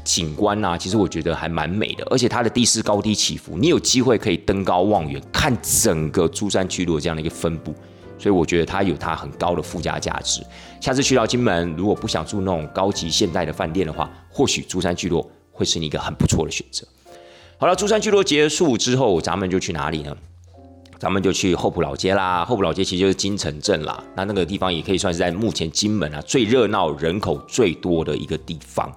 景观呐，其实我觉得还蛮美的。而且它的地势高低起伏，你有机会可以登高望远，看整个珠山区落这样的一个分布，所以我觉得它有它很高的附加价值。下次去到金门，如果不想住那种高级现代的饭店的话，或许珠山聚落会是你一个很不错的选择。好了，珠山聚落结束之后，咱们就去哪里呢？咱们就去后埔老街啦，后埔老街其实就是金城镇啦。那那个地方也可以算是在目前金门啊最热闹、人口最多的一个地方。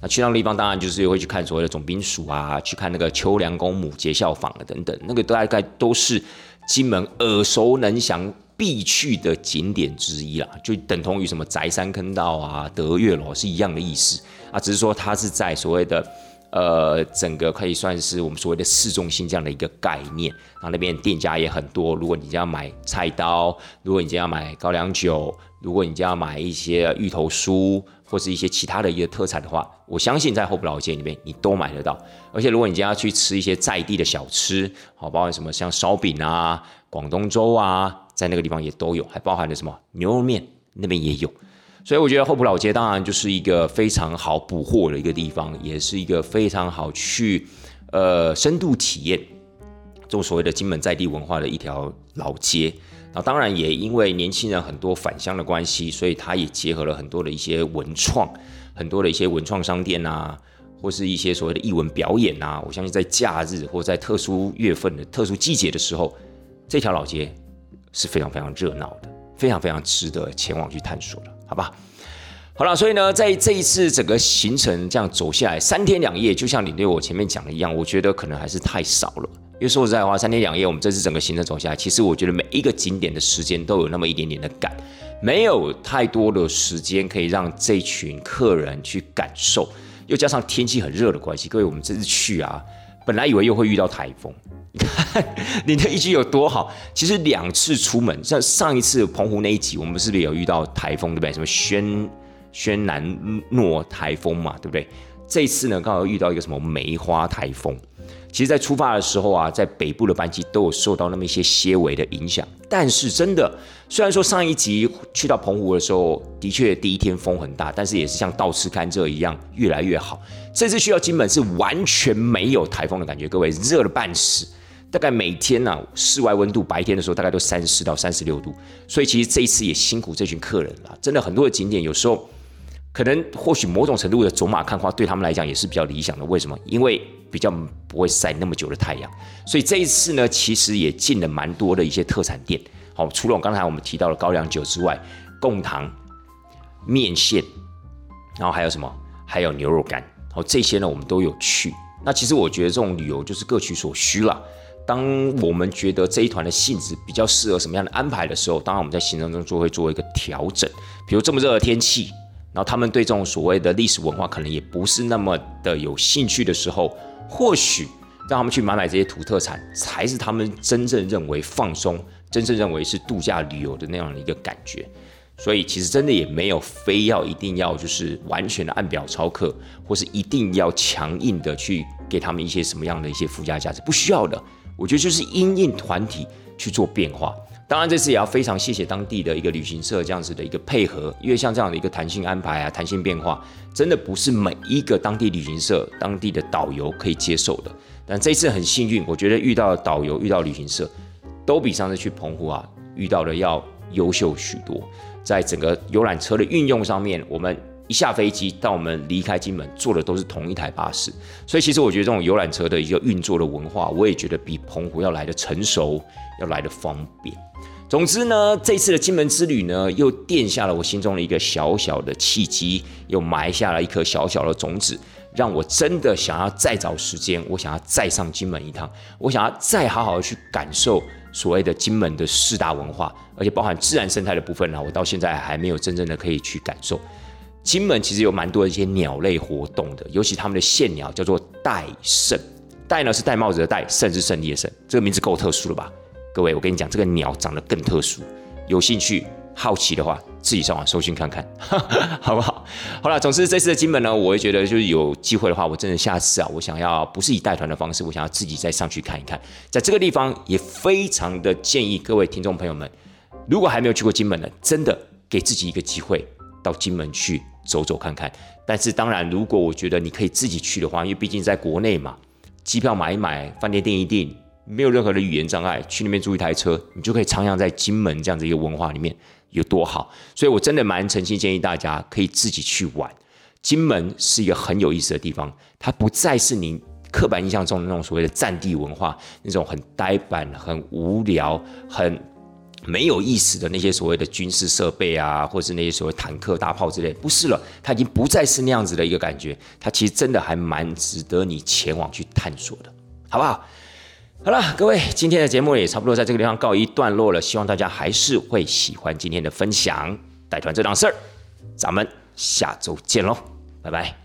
那去那个地方，当然就是会去看所谓的总兵署啊，去看那个秋凉公母节孝坊啊等等，那个大概都是金门耳熟能详必去的景点之一啦，就等同于什么宅山坑道啊、德月楼是一样的意思啊，只是说它是在所谓的。呃，整个可以算是我们所谓的市中心这样的一个概念，然后那边店家也很多。如果你要买菜刀，如果你要买高粱酒，如果你要买一些芋头酥或是一些其他的一个特产的话，我相信在后埔老街里面你都买得到。而且如果你要去吃一些在地的小吃，好，包含什么像烧饼啊、广东粥啊，在那个地方也都有，还包含了什么牛肉面那边也有。所以我觉得后埔老街当然就是一个非常好捕获的一个地方，也是一个非常好去呃深度体验这种所谓的金门在地文化的一条老街。那当然也因为年轻人很多返乡的关系，所以它也结合了很多的一些文创，很多的一些文创商店啊，或是一些所谓的艺文表演啊。我相信在假日或在特殊月份的特殊季节的时候，这条老街是非常非常热闹的，非常非常值得前往去探索的。好吧，好了，所以呢，在这一次整个行程这样走下来，三天两夜，就像你对我前面讲的一样，我觉得可能还是太少了。因为说实在话，三天两夜，我们这次整个行程走下来，其实我觉得每一个景点的时间都有那么一点点的赶，没有太多的时间可以让这群客人去感受。又加上天气很热的关系，各位，我们这次去啊，本来以为又会遇到台风。你 看你的一句有多好？其实两次出门，像上一次澎湖那一集，我们是不是有遇到台风，对不对？什么轩轩南诺台风嘛，对不对？这次呢，刚好遇到一个什么梅花台风。其实，在出发的时候啊，在北部的班机都有受到那么一些些微的影响。但是，真的，虽然说上一集去到澎湖的时候，的确第一天风很大，但是也是像倒吃甘蔗一样越来越好。这次去到金门是完全没有台风的感觉，各位热了半死。大概每天呢，室外温度白天的时候大概都三十到三十六度，所以其实这一次也辛苦这群客人了。真的很多的景点有时候可能或许某种程度的走马看花对他们来讲也是比较理想的。为什么？因为比较不会晒那么久的太阳，所以这一次呢，其实也进了蛮多的一些特产店。好，除了刚才我们提到的高粱酒之外，贡糖、面线，然后还有什么？还有牛肉干。好，这些呢我们都有去。那其实我觉得这种旅游就是各取所需了。当我们觉得这一团的性质比较适合什么样的安排的时候，当然我们在行程中就会做一个调整。比如这么热的天气，然后他们对这种所谓的历史文化可能也不是那么的有兴趣的时候，或许让他们去买买这些土特产，才是他们真正认为放松、真正认为是度假旅游的那样的一个感觉。所以其实真的也没有非要一定要就是完全的按表操课，或是一定要强硬的去给他们一些什么样的一些附加价值，不需要的。我觉得就是因应团体去做变化，当然这次也要非常谢谢当地的一个旅行社这样子的一个配合，因为像这样的一个弹性安排啊、弹性变化，真的不是每一个当地旅行社、当地的导游可以接受的。但这次很幸运，我觉得遇到导游、遇到旅行社都比上次去澎湖啊遇到的要优秀许多。在整个游览车的运用上面，我们一下飞机到我们离开金门，坐的都是同一台巴士。所以其实我觉得这种游览车的一个运作的文化，我也觉得比澎湖要来的成熟，要来的方便。总之呢，这次的金门之旅呢，又垫下了我心中的一个小小的契机，又埋下了一颗小小的种子，让我真的想要再找时间，我想要再上金门一趟，我想要再好好的去感受所谓的金门的四大文化，而且包含自然生态的部分呢，我到现在还没有真正的可以去感受。金门其实有蛮多的一些鸟类活动的，尤其他们的县鸟叫做戴胜，戴呢是戴帽子的戴，胜是胜利的胜，这个名字够特殊了吧？各位，我跟你讲，这个鸟长得更特殊。有兴趣、好奇的话，自己上网搜寻看看，好不好？好了，总之这次的金门呢，我会觉得就是有机会的话，我真的下次啊，我想要不是以带团的方式，我想要自己再上去看一看。在这个地方也非常的建议各位听众朋友们，如果还没有去过金门的，真的给自己一个机会到金门去走走看看。但是当然，如果我觉得你可以自己去的话，因为毕竟在国内嘛，机票买一买，饭店订一订。没有任何的语言障碍，去那边租一台车，你就可以徜徉在金门这样子一个文化里面，有多好？所以我真的蛮诚心建议大家可以自己去玩。金门是一个很有意思的地方，它不再是你刻板印象中的那种所谓的战地文化，那种很呆板、很无聊、很没有意思的那些所谓的军事设备啊，或是那些所谓坦克、大炮之类，不是了，它已经不再是那样子的一个感觉。它其实真的还蛮值得你前往去探索的，好不好？好了，各位，今天的节目也差不多在这个地方告一段落了。希望大家还是会喜欢今天的分享，带团这档事儿，咱们下周见喽，拜拜。